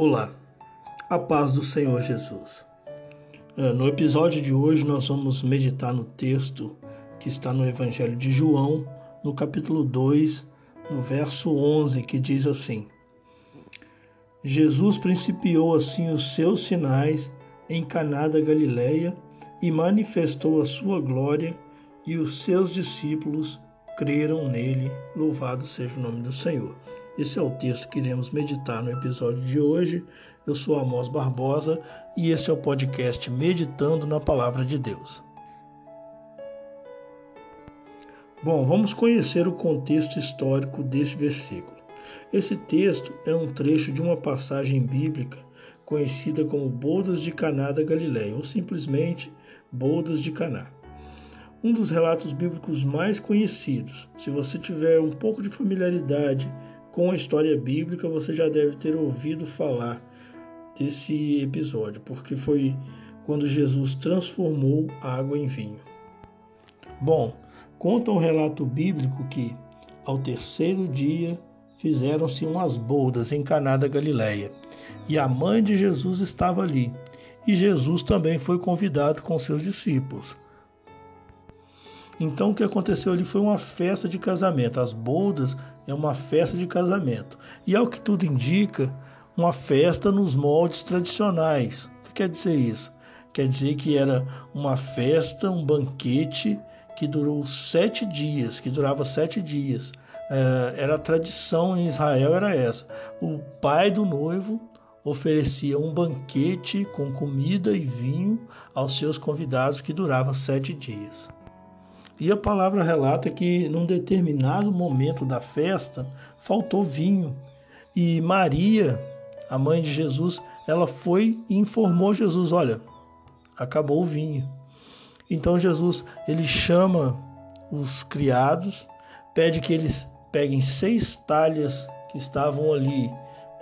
Olá, a paz do Senhor Jesus. É, no episódio de hoje, nós vamos meditar no texto que está no Evangelho de João, no capítulo 2, no verso 11, que diz assim: Jesus principiou assim os seus sinais em Caná da Galileia e manifestou a sua glória, e os seus discípulos creram nele. Louvado seja o nome do Senhor. Esse é o texto que iremos meditar no episódio de hoje. Eu sou Amós Barbosa e este é o podcast Meditando na Palavra de Deus. Bom, vamos conhecer o contexto histórico deste versículo. Esse texto é um trecho de uma passagem bíblica conhecida como Bodas de Caná da Galileia, ou simplesmente Bodas de Caná. Um dos relatos bíblicos mais conhecidos. Se você tiver um pouco de familiaridade com a história bíblica, você já deve ter ouvido falar desse episódio, porque foi quando Jesus transformou a água em vinho. Bom, conta um relato bíblico que, ao terceiro dia, fizeram-se umas bodas em Caná da Galileia, e a mãe de Jesus estava ali, e Jesus também foi convidado com seus discípulos. Então o que aconteceu ali foi uma festa de casamento. As bodas é uma festa de casamento. E ao que tudo indica, uma festa nos moldes tradicionais. O que quer dizer isso? Quer dizer que era uma festa, um banquete que durou sete dias, que durava sete dias. É, era a tradição em Israel, era essa. O pai do noivo oferecia um banquete com comida e vinho aos seus convidados que durava sete dias. E a palavra relata que num determinado momento da festa faltou vinho. E Maria, a mãe de Jesus, ela foi e informou Jesus: olha, acabou o vinho. Então Jesus ele chama os criados, pede que eles peguem seis talhas que estavam ali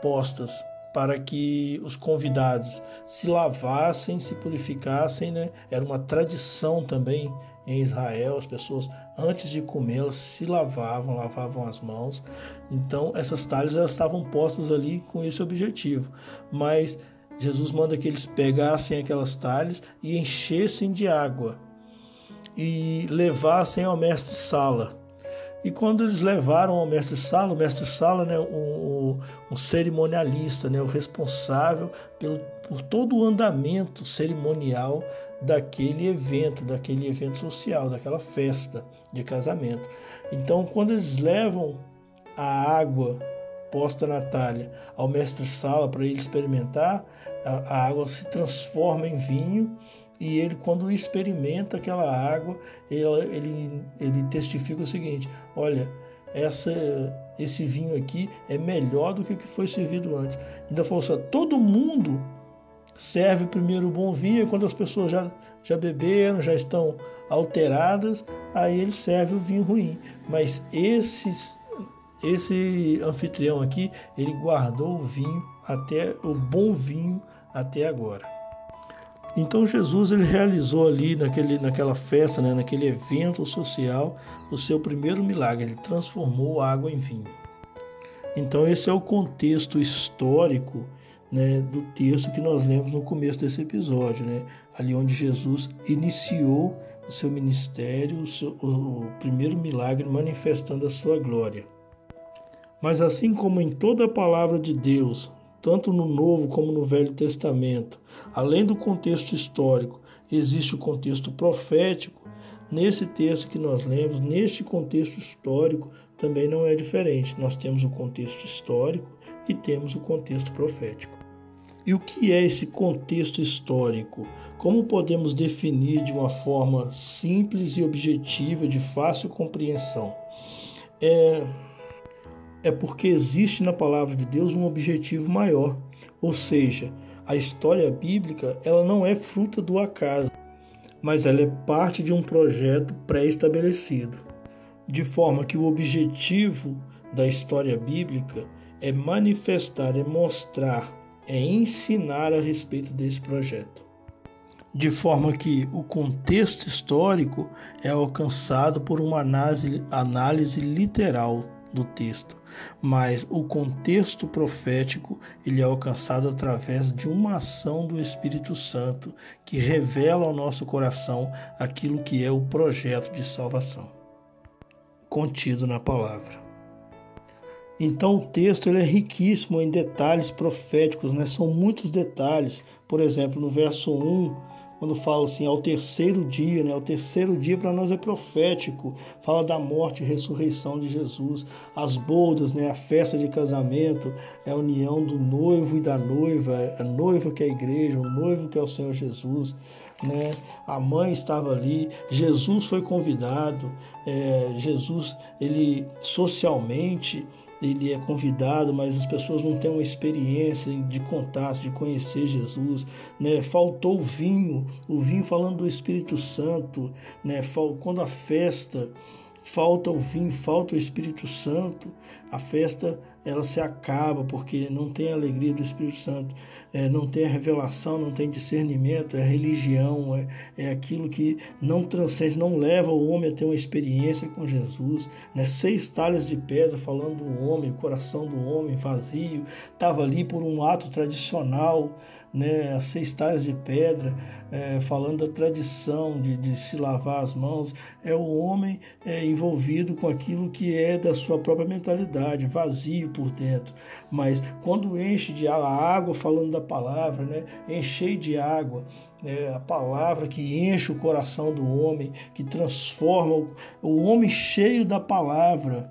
postas para que os convidados se lavassem, se purificassem, né? Era uma tradição também em Israel, as pessoas antes de comer elas se lavavam, lavavam as mãos. Então essas talhas elas estavam postas ali com esse objetivo. Mas Jesus manda que eles pegassem aquelas talhas e enchessem de água e levassem ao mestre Sala. E quando eles levaram ao mestre Sala, o mestre Sala, né, um, um cerimonialista, né, o responsável pelo, por todo o andamento cerimonial daquele evento, daquele evento social, daquela festa de casamento. Então, quando eles levam a água posta na talha ao mestre Sala para ele experimentar, a, a água se transforma em vinho e ele, quando experimenta aquela água, ele, ele, ele testifica o seguinte: olha, essa, esse vinho aqui é melhor do que o que foi servido antes. Ainda falou assim: todo mundo serve primeiro o bom vinho, e quando as pessoas já, já beberam, já estão alteradas, aí ele serve o vinho ruim. Mas esses, esse anfitrião aqui, ele guardou o vinho até o bom vinho até agora. Então Jesus ele realizou ali naquele, naquela festa, né, naquele evento social, o seu primeiro milagre. Ele transformou água em vinho. Então esse é o contexto histórico né, do texto que nós lemos no começo desse episódio, né, ali onde Jesus iniciou o seu ministério, o, seu, o primeiro milagre manifestando a sua glória. Mas assim como em toda a palavra de Deus, tanto no Novo como no Velho Testamento. Além do contexto histórico, existe o contexto profético. Nesse texto que nós lemos, neste contexto histórico, também não é diferente. Nós temos o contexto histórico e temos o contexto profético. E o que é esse contexto histórico? Como podemos definir de uma forma simples e objetiva, de fácil compreensão? É, é porque existe na palavra de Deus um objetivo maior, ou seja, a história bíblica ela não é fruta do acaso, mas ela é parte de um projeto pré-estabelecido, de forma que o objetivo da história bíblica é manifestar, é mostrar, é ensinar a respeito desse projeto. De forma que o contexto histórico é alcançado por uma análise, análise literal do texto, mas o contexto profético ele é alcançado através de uma ação do Espírito Santo que revela ao nosso coração aquilo que é o projeto de salvação contido na palavra. Então o texto ele é riquíssimo em detalhes proféticos, né? são muitos detalhes. Por exemplo, no verso 1, quando fala assim, ao terceiro dia, né? O terceiro dia para nós é profético, fala da morte e ressurreição de Jesus, as bodas, né? A festa de casamento, é a união do noivo e da noiva, a noiva que é a igreja, o noivo que é o Senhor Jesus. Né? A mãe estava ali, Jesus foi convidado, é, Jesus ele socialmente ele é convidado, mas as pessoas não têm uma experiência de contato, de conhecer Jesus, né? Faltou o vinho, o vinho falando do Espírito Santo, né? Quando a festa falta o vinho, falta o Espírito Santo, a festa ela se acaba porque não tem a alegria do Espírito Santo, é, não tem a revelação, não tem discernimento, é religião, é, é aquilo que não transcende, não leva o homem a ter uma experiência com Jesus. Né? Seis talhas de pedra falando do homem, o coração do homem vazio, estava ali por um ato tradicional né, as seis talhas de pedra, é, falando da tradição de, de, se lavar as mãos, é o homem é, envolvido com aquilo que é da sua própria mentalidade, vazio por dentro. Mas quando enche de água, falando da palavra, né, enchei de água, é a palavra que enche o coração do homem, que transforma o homem cheio da palavra,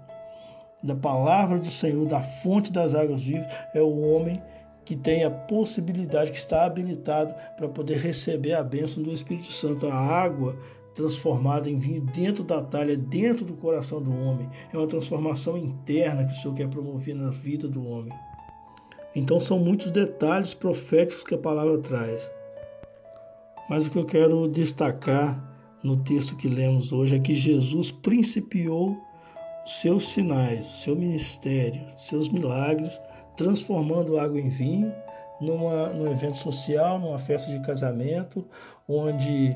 da palavra do Senhor, da fonte das águas vivas, é o homem que tem a possibilidade, que está habilitado para poder receber a bênção do Espírito Santo, a água transformada em vinho dentro da talha, dentro do coração do homem. É uma transformação interna que o Senhor quer promover na vida do homem. Então são muitos detalhes proféticos que a palavra traz. Mas o que eu quero destacar no texto que lemos hoje é que Jesus principiou seus sinais, seu ministério, seus milagres transformando água em vinho numa, num evento social, numa festa de casamento, onde,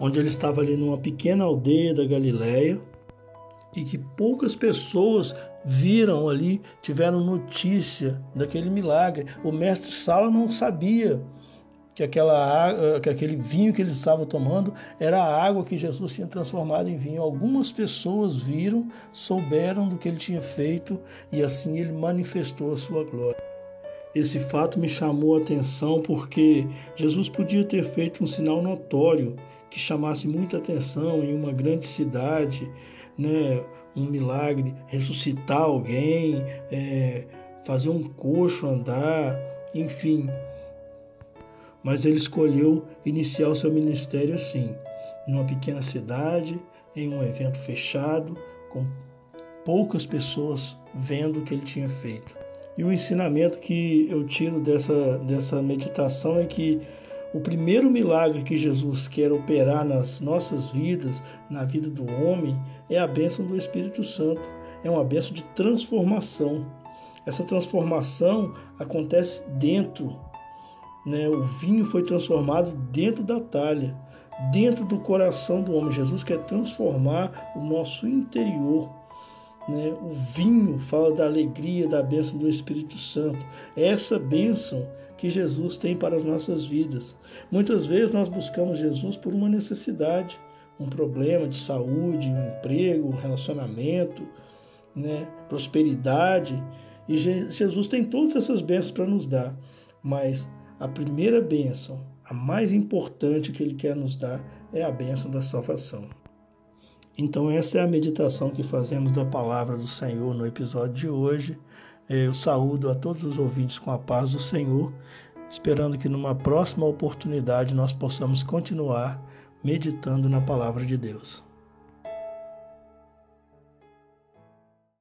onde ele estava ali numa pequena aldeia da Galileia e que poucas pessoas viram ali, tiveram notícia daquele milagre. O mestre Sala não sabia que, aquela, que aquele vinho que eles estavam tomando era a água que Jesus tinha transformado em vinho. Algumas pessoas viram, souberam do que ele tinha feito e assim ele manifestou a sua glória. Esse fato me chamou a atenção porque Jesus podia ter feito um sinal notório que chamasse muita atenção em uma grande cidade, né? um milagre, ressuscitar alguém, é, fazer um coxo andar, enfim, mas ele escolheu iniciar o seu ministério assim, numa pequena cidade, em um evento fechado, com poucas pessoas vendo o que ele tinha feito. E o ensinamento que eu tiro dessa, dessa meditação é que o primeiro milagre que Jesus quer operar nas nossas vidas, na vida do homem, é a bênção do Espírito Santo. É uma bênção de transformação. Essa transformação acontece dentro né, o vinho foi transformado dentro da talha, dentro do coração do homem. Jesus quer transformar o nosso interior. Né? O vinho fala da alegria, da bênção do Espírito Santo. É essa bênção que Jesus tem para as nossas vidas. Muitas vezes nós buscamos Jesus por uma necessidade, um problema de saúde, um emprego, um relacionamento, né? prosperidade. E Jesus tem todas essas bênçãos para nos dar, mas a primeira bênção, a mais importante que Ele quer nos dar, é a bênção da salvação. Então, essa é a meditação que fazemos da palavra do Senhor no episódio de hoje. Eu saúdo a todos os ouvintes com a paz do Senhor, esperando que numa próxima oportunidade nós possamos continuar meditando na palavra de Deus.